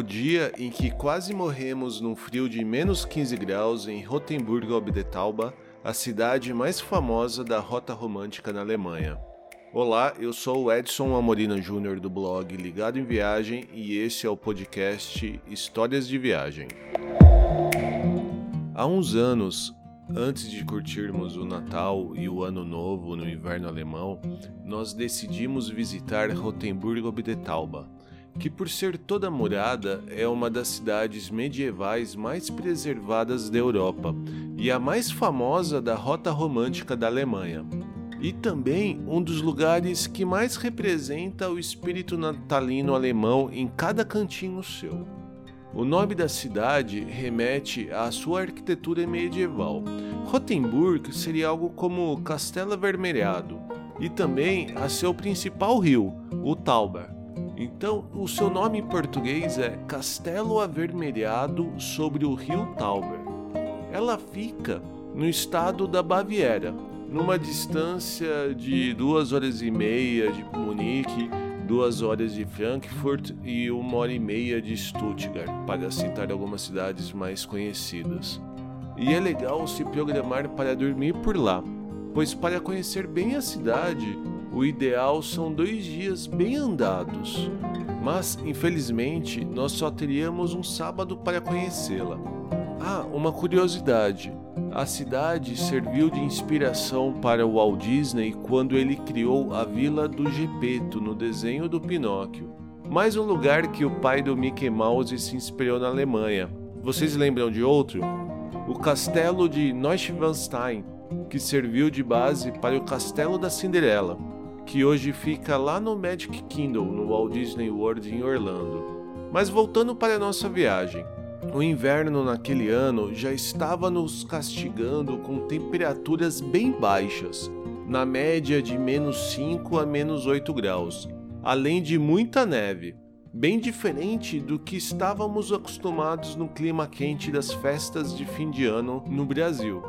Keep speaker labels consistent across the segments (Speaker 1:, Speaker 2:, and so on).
Speaker 1: o dia em que quase morremos num frio de menos 15 graus em Rotenburg ob der Tauber, a cidade mais famosa da rota romântica na Alemanha. Olá, eu sou o Edson Amorina Júnior do blog Ligado em Viagem e esse é o podcast Histórias de Viagem. Há uns anos, antes de curtirmos o Natal e o Ano Novo no inverno alemão, nós decidimos visitar Rotenburg ob der Tauber que por ser toda murada é uma das cidades medievais mais preservadas da Europa e a mais famosa da rota romântica da Alemanha. E também um dos lugares que mais representa o espírito natalino alemão em cada cantinho seu. O nome da cidade remete à sua arquitetura medieval. Rotenburg seria algo como Castelo Avermelhado, e também a seu principal rio, o Tauber. Então, o seu nome em português é Castelo Avermelhado sobre o Rio Tauber. Ela fica no estado da Baviera, numa distância de duas horas e meia de Munique, duas horas de Frankfurt e uma hora e meia de Stuttgart, para citar algumas cidades mais conhecidas. E é legal se programar para dormir por lá, pois para conhecer bem a cidade o ideal são dois dias bem andados, mas infelizmente nós só teríamos um sábado para conhecê-la. Ah, uma curiosidade: a cidade serviu de inspiração para o Walt Disney quando ele criou a Vila do Gepeto no desenho do Pinóquio. Mais um lugar que o pai do Mickey Mouse se inspirou na Alemanha. Vocês lembram de outro? O castelo de Neuschwanstein, que serviu de base para o Castelo da Cinderela que hoje fica lá no Magic Kingdom, no Walt Disney World em Orlando. Mas voltando para a nossa viagem, o inverno naquele ano já estava nos castigando com temperaturas bem baixas, na média de menos 5 a menos 8 graus, além de muita neve, bem diferente do que estávamos acostumados no clima quente das festas de fim de ano no Brasil.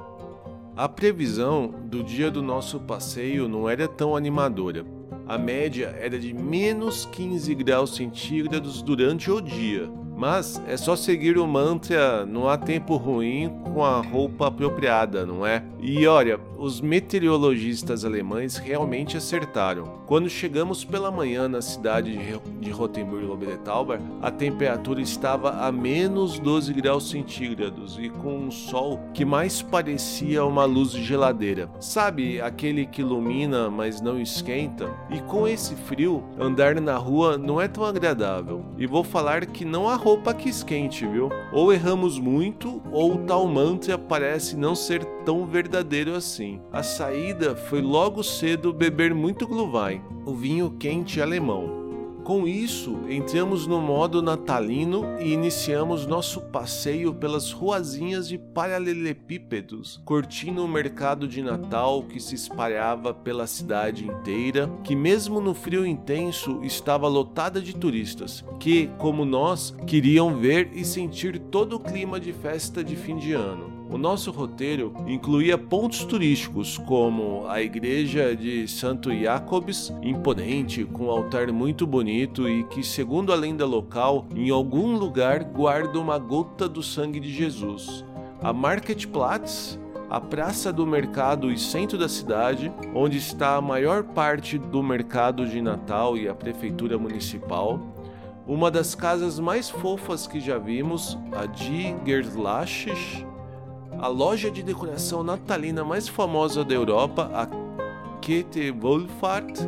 Speaker 1: A previsão do dia do nosso passeio não era tão animadora. A média era de menos 15 graus centígrados durante o dia, mas é só seguir o mantra: não há tempo ruim com a roupa apropriada, não é? E olha, os meteorologistas alemães realmente acertaram. Quando chegamos pela manhã na cidade de Rotenburg ob der Tauber, a temperatura estava a menos 12 graus centígrados e com um sol que mais parecia uma luz de geladeira. Sabe aquele que ilumina, mas não esquenta? E com esse frio, andar na rua não é tão agradável. E vou falar que não há roupa que esquente, viu? Ou erramos muito, ou tal mantra parece não ser tão verdadeiro assim. A saída foi logo cedo beber muito Glühwein, o vinho quente alemão. Com isso, entramos no modo natalino e iniciamos nosso passeio pelas ruazinhas de paralelepípedos, curtindo o mercado de Natal que se espalhava pela cidade inteira, que mesmo no frio intenso estava lotada de turistas, que, como nós, queriam ver e sentir todo o clima de festa de fim de ano. O nosso roteiro incluía pontos turísticos como a igreja de Santo Jacobs, imponente, com um altar muito bonito e que, segundo a lenda local, em algum lugar guarda uma gota do sangue de Jesus. A Marketplatz, a praça do mercado e centro da cidade, onde está a maior parte do mercado de Natal e a prefeitura municipal. Uma das casas mais fofas que já vimos, a de Gerlaches, a loja de decoração natalina mais famosa da Europa, a Kete Wohlfahrt,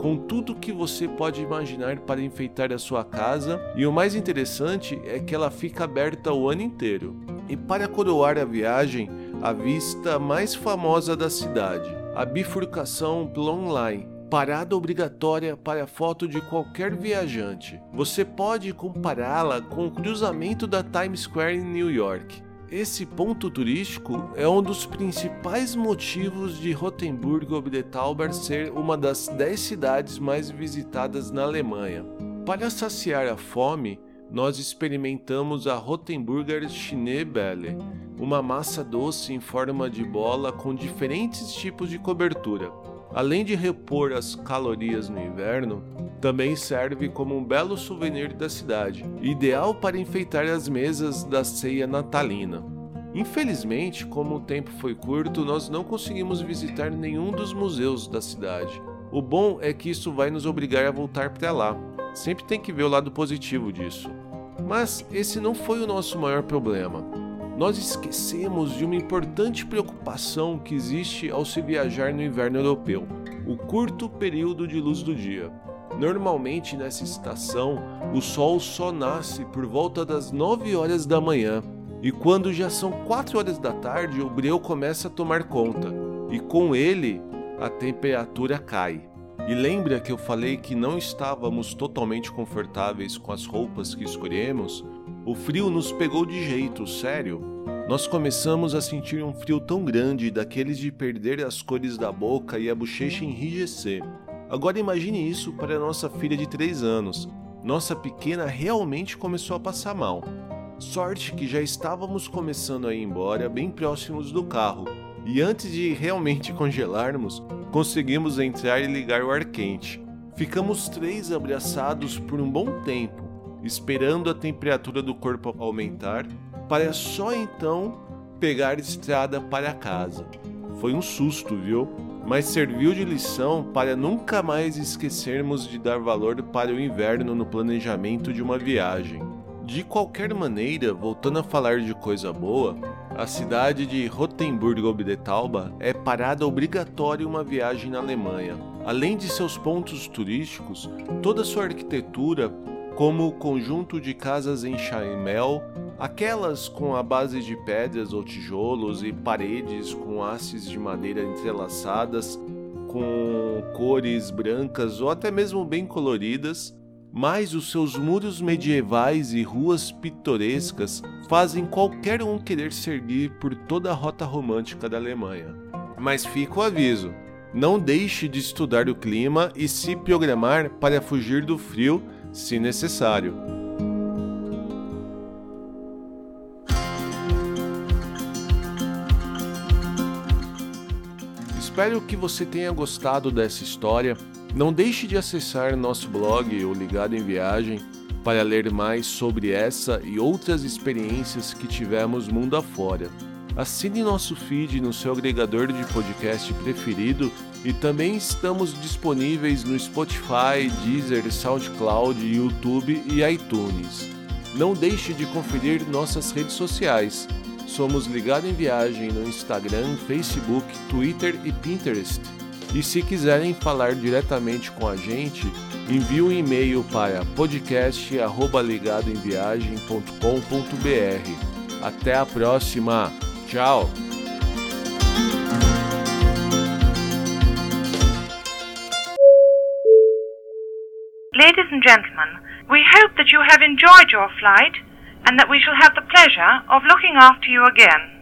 Speaker 1: com tudo que você pode imaginar para enfeitar a sua casa, e o mais interessante é que ela fica aberta o ano inteiro. E para coroar a viagem, a vista mais famosa da cidade, a bifurcação Plonline, parada obrigatória para foto de qualquer viajante. Você pode compará-la com o cruzamento da Times Square em New York. Esse ponto turístico é um dos principais motivos de Rotenburg ob der Tauber ser uma das 10 cidades mais visitadas na Alemanha. Para saciar a fome, nós experimentamos a Rotenburger Schneebälle, uma massa doce em forma de bola com diferentes tipos de cobertura. Além de repor as calorias no inverno, também serve como um belo souvenir da cidade, ideal para enfeitar as mesas da ceia natalina. Infelizmente, como o tempo foi curto, nós não conseguimos visitar nenhum dos museus da cidade. O bom é que isso vai nos obrigar a voltar para lá. Sempre tem que ver o lado positivo disso. Mas esse não foi o nosso maior problema. Nós esquecemos de uma importante preocupação que existe ao se viajar no inverno europeu: o curto período de luz do dia. Normalmente nessa estação, o sol só nasce por volta das 9 horas da manhã e quando já são 4 horas da tarde, o breu começa a tomar conta, e com ele a temperatura cai. E lembra que eu falei que não estávamos totalmente confortáveis com as roupas que escolhemos? O frio nos pegou de jeito, sério. Nós começamos a sentir um frio tão grande, daqueles de perder as cores da boca e a bochecha enrijecer. Agora imagine isso para nossa filha de 3 anos. Nossa pequena realmente começou a passar mal. Sorte que já estávamos começando a ir embora bem próximos do carro, e antes de realmente congelarmos, conseguimos entrar e ligar o ar quente. Ficamos três abraçados por um bom tempo, esperando a temperatura do corpo aumentar, para só então pegar estrada para casa. Foi um susto, viu? Mas serviu de lição para nunca mais esquecermos de dar valor para o inverno no planejamento de uma viagem. De qualquer maneira, voltando a falar de coisa boa, a cidade de Rotenburg ob der Tauber é parada obrigatória uma viagem na Alemanha. Além de seus pontos turísticos, toda sua arquitetura, como o conjunto de casas em Chaimel, aquelas com a base de pedras ou tijolos e paredes com hastes de madeira entrelaçadas, com cores brancas ou até mesmo bem coloridas, mas os seus muros medievais e ruas pitorescas fazem qualquer um querer seguir por toda a rota romântica da Alemanha. Mas fica o aviso: não deixe de estudar o clima e se programar para fugir do frio se necessário. Espero que você tenha gostado dessa história não deixe de acessar nosso blog, o Ligado em Viagem, para ler mais sobre essa e outras experiências que tivemos mundo afora. Assine nosso feed no seu agregador de podcast preferido e também estamos disponíveis no Spotify, Deezer, SoundCloud, YouTube e iTunes. Não deixe de conferir nossas redes sociais. Somos Ligado em Viagem no Instagram, Facebook, Twitter e Pinterest. E se quiserem falar diretamente com a gente, envie um e-mail para podcast@ligadoemviagem.com.br. Até a próxima. Tchau.
Speaker 2: Ladies and gentlemen, we hope that you have enjoyed your flight and that we shall have the pleasure of looking after you again.